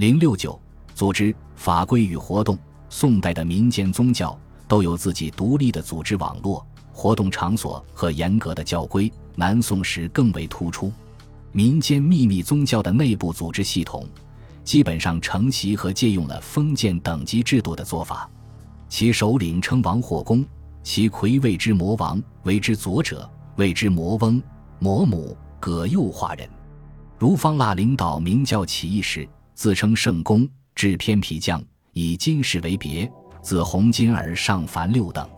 零六九组织法规与活动，宋代的民间宗教都有自己独立的组织网络、活动场所和严格的教规。南宋时更为突出，民间秘密宗教的内部组织系统，基本上承袭和借用了封建等级制度的做法。其首领称王或公，其魁谓之魔王，为之左者谓之魔翁、魔母，葛右化人。如方腊领导明教起义时，自称圣公，制偏皮将，以金饰为别，自红金而上凡六等。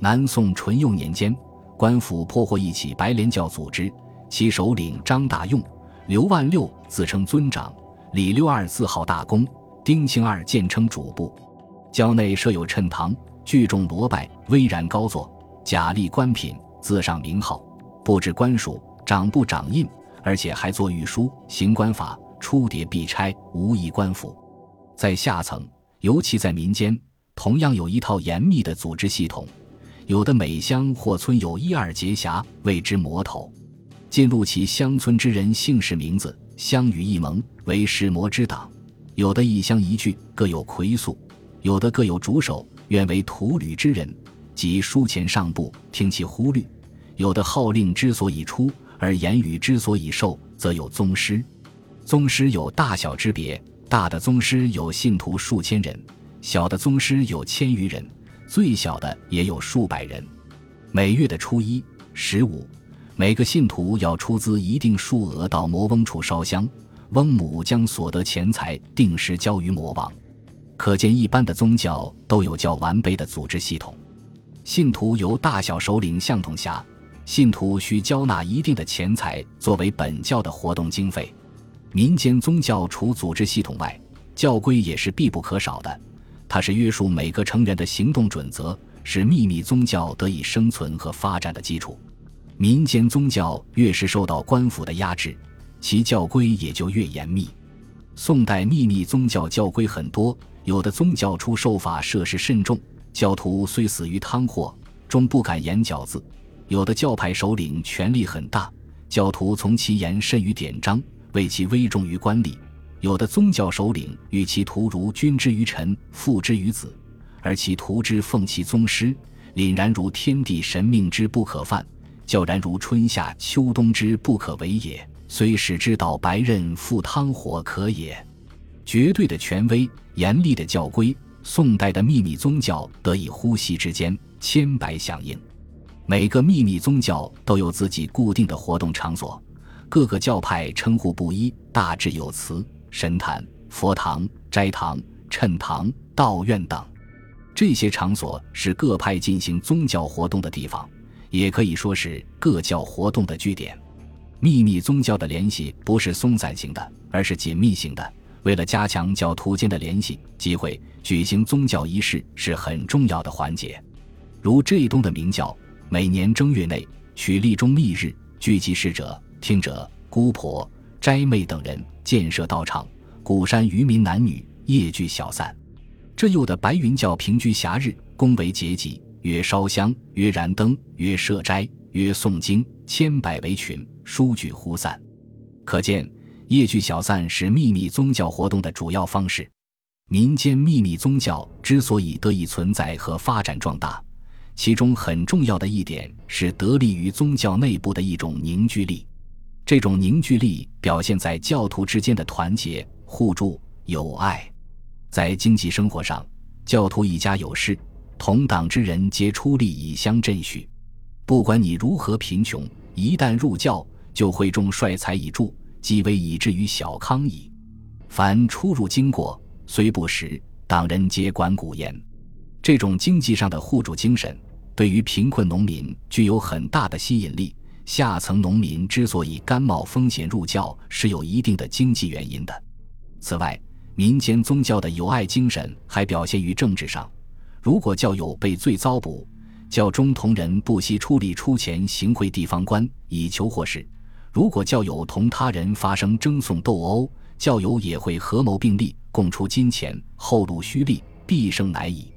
南宋淳佑年间。官府破获一起白莲教组织，其首领张大用、刘万六自称尊长，李六二自号大公，丁庆二建称主簿。教内设有衬堂，聚众罗拜，巍然高坐，假立官品，自上名号，布置官署，掌部掌印，而且还作御书，行官法，出牒必差，无异官府。在下层，尤其在民间，同样有一套严密的组织系统。有的每乡或村有一二节侠，谓之魔头。进入其乡村之人姓氏名字，乡与一盟，为石魔之党。有的一乡一句各有魁宿，有的各有主手，愿为土旅之人，即书前上部听其呼律。有的号令之所以出，而言语之所以受，则有宗师。宗师有大小之别，大的宗师有信徒数千人，小的宗师有千余人。最小的也有数百人，每月的初一、十五，每个信徒要出资一定数额到魔翁处烧香，翁母将所得钱财定时交于魔王。可见，一般的宗教都有较完备的组织系统。信徒由大小首领相统辖，信徒需交纳一定的钱财作为本教的活动经费。民间宗教除组织系统外，教规也是必不可少的。它是约束每个成员的行动准则，是秘密宗教得以生存和发展的基础。民间宗教越是受到官府的压制，其教规也就越严密。宋代秘密宗教教规很多，有的宗教出受法设施慎重，教徒虽死于汤祸，终不敢言饺子；有的教派首领权力很大，教徒从其言甚于典章，为其威重于官吏。有的宗教首领与其徒如君之于臣，父之于子，而其徒之奉其宗师，凛然如天地神命之不可犯，教然如春夏秋冬之不可为也。虽使之倒白刃，赴汤火可也。绝对的权威，严厉的教规，宋代的秘密宗教得以呼吸之间千百响应。每个秘密宗教都有自己固定的活动场所，各个教派称呼不一，大致有词。神坛、佛堂、斋堂、谶堂、道院等，这些场所是各派进行宗教活动的地方，也可以说是各教活动的据点。秘密宗教的联系不是松散型的，而是紧密型的。为了加强教徒间的联系，机会举行宗教仪式是很重要的环节。如浙东的明教，每年正月内取立中密日，聚集使者、听者、姑婆。斋妹等人建设道场，鼓山渔民男女夜聚小散。这又的白云教平居暇日，恭为节己，曰烧香，曰燃灯，曰设斋，曰诵经，千百为群，书聚忽散。可见夜聚小散是秘密宗教活动的主要方式。民间秘密宗教之所以得以存在和发展壮大，其中很重要的一点是得力于宗教内部的一种凝聚力。这种凝聚力表现在教徒之间的团结、互助、友爱。在经济生活上，教徒一家有事，同党之人皆出力以相振许。不管你如何贫穷，一旦入教，就会众率财以助，即为以至于小康矣。凡出入经过，虽不实，党人皆管谷焉。这种经济上的互助精神，对于贫困农民具有很大的吸引力。下层农民之所以甘冒风险入教，是有一定的经济原因的。此外，民间宗教的友爱精神还表现于政治上。如果教友被罪遭捕，教中同仁不惜出力出钱行贿地方官以求获释；如果教友同他人发生争讼斗殴，教友也会合谋并力，共出金钱，后路虚力，必胜难矣。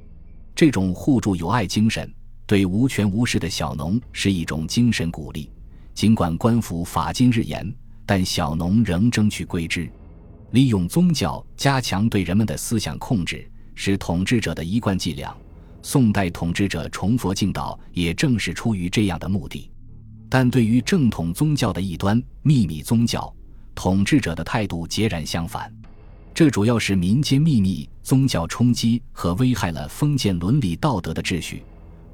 这种互助友爱精神，对无权无势的小农是一种精神鼓励。尽管官府法禁日严，但小农仍争取归之。利用宗教加强对人们的思想控制，是统治者的一贯伎俩。宋代统治者崇佛敬道，也正是出于这样的目的。但对于正统宗教的异端秘密宗教，统治者的态度截然相反。这主要是民间秘密宗教冲击和危害了封建伦理道德的秩序，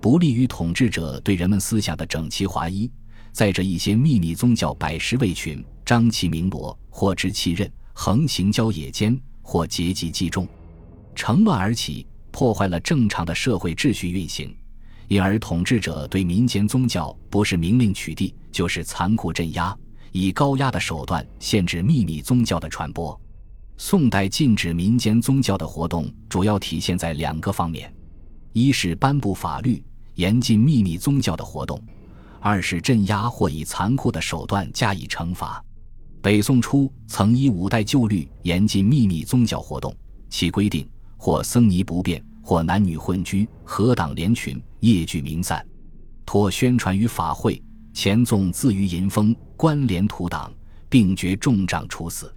不利于统治者对人们思想的整齐划一。再者，一些秘密宗教百十位群，张旗鸣锣，或执其刃，横行郊野间，或结集击众，乘乱而起，破坏了正常的社会秩序运行。因而，统治者对民间宗教不是明令取缔，就是残酷镇压，以高压的手段限制秘密宗教的传播。宋代禁止民间宗教的活动，主要体现在两个方面：一是颁布法律，严禁秘密宗教的活动。二是镇压或以残酷的手段加以惩罚。北宋初曾依五代旧律严禁秘密宗教活动，其规定或僧尼不便，或男女混居，合党联群，夜聚明散，托宣传于法会，前纵自于淫风，关联土党，并决重杖处死。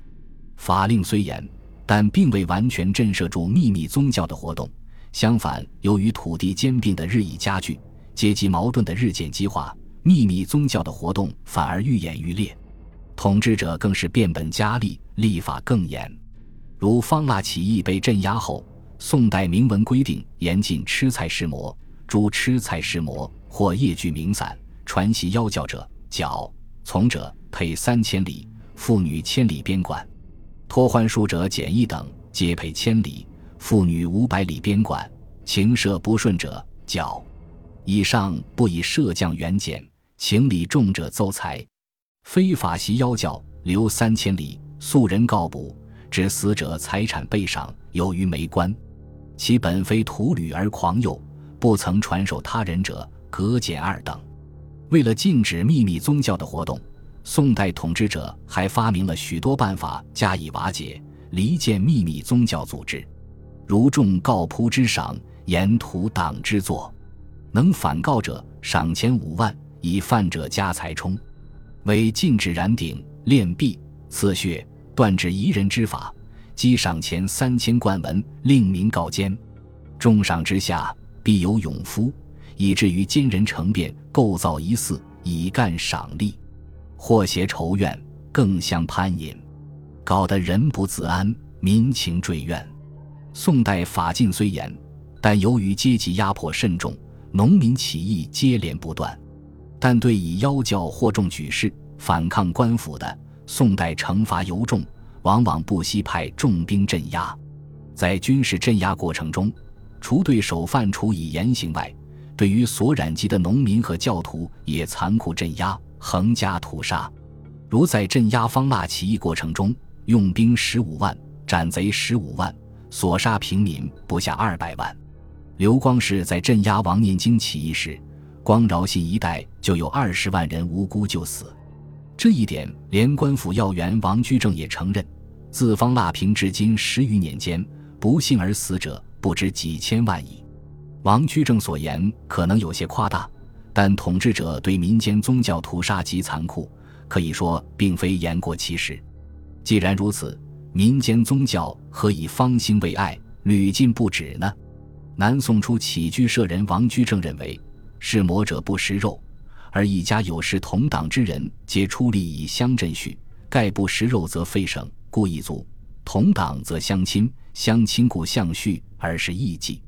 法令虽严，但并未完全震慑住秘密宗教的活动。相反，由于土地兼并的日益加剧，阶级矛盾的日渐激化。秘密宗教的活动反而愈演愈烈，统治者更是变本加厉，立法更严。如方腊起义被镇压后，宋代明文规定严禁吃菜食魔，诸吃菜食魔或夜聚明散、传习妖教者绞，从者配三千里，妇女千里边管；托幻术者减一等，皆配千里，妇女五百里边管；情涉不顺者绞。以上不以射将远减。情理重者奏裁，非法袭妖教，留三千里，素人告捕，致死者财产备赏，有于没官。其本非徒旅而狂诱，不曾传授他人者，格减二等。为了禁止秘密宗教的活动，宋代统治者还发明了许多办法加以瓦解、离间秘密宗教组织，如众告扑之赏，沿途党之作，能反告者赏钱五万。以犯者家财充，为禁止燃顶、炼币、刺血、断指夷人之法，积赏钱三千贯文，令民告奸。重赏之下，必有勇夫，以至于奸人成变，构造疑似，以干赏利，或挟仇怨，更相攀引，搞得人不自安，民情坠怨。宋代法禁虽严，但由于阶级压迫甚重，农民起义接连不断。但对以妖教惑众举事、反抗官府的，宋代惩罚尤重，往往不惜派重兵镇压。在军事镇压过程中，除对首犯处以严刑外，对于所染疾的农民和教徒也残酷镇压，横加屠杀。如在镇压方腊起义过程中，用兵十五万，斩贼十五万，所杀平民不下二百万。刘光世在镇压王念经起义时。光饶信一带就有二十万人无辜就死，这一点连官府要员王居正也承认。自方腊平至今十余年间，不幸而死者不知几千万矣。王居正所言可能有些夸大，但统治者对民间宗教屠杀极残酷，可以说并非言过其实。既然如此，民间宗教何以方兴未艾、屡禁不止呢？南宋初起居舍人王居正认为。是魔者不食肉，而一家有事同党之人，皆出力以相镇序。盖不食肉则废省，故一族；同党则相亲，相亲故相续，而是异己。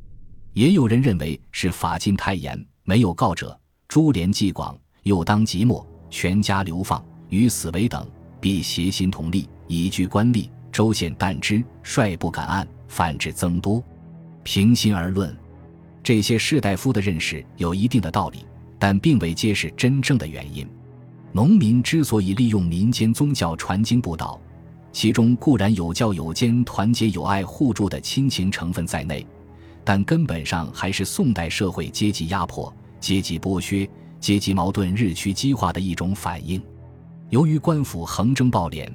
也有人认为是法禁太严，没有告者，株连既广，又当即没，全家流放，与死为等，必协心同力，以拒官吏，州县惮之，率不敢按，反之增多。平心而论。这些士大夫的认识有一定的道理，但并未揭示真正的原因。农民之所以利用民间宗教传经布道，其中固然有教有间、团结友爱、互助的亲情成分在内，但根本上还是宋代社会阶级压迫、阶级剥削、阶级矛盾日趋激化的一种反应。由于官府横征暴敛，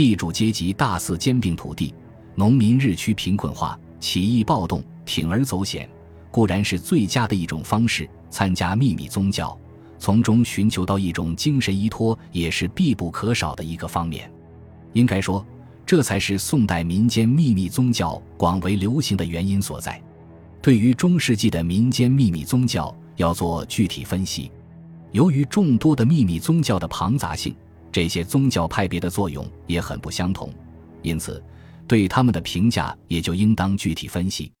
地主阶级大肆兼并土地，农民日趋贫困化，起义暴动，铤而走险。固然是最佳的一种方式，参加秘密宗教，从中寻求到一种精神依托，也是必不可少的一个方面。应该说，这才是宋代民间秘密宗教广为流行的原因所在。对于中世纪的民间秘密宗教，要做具体分析。由于众多的秘密宗教的庞杂性，这些宗教派别的作用也很不相同，因此对他们的评价也就应当具体分析。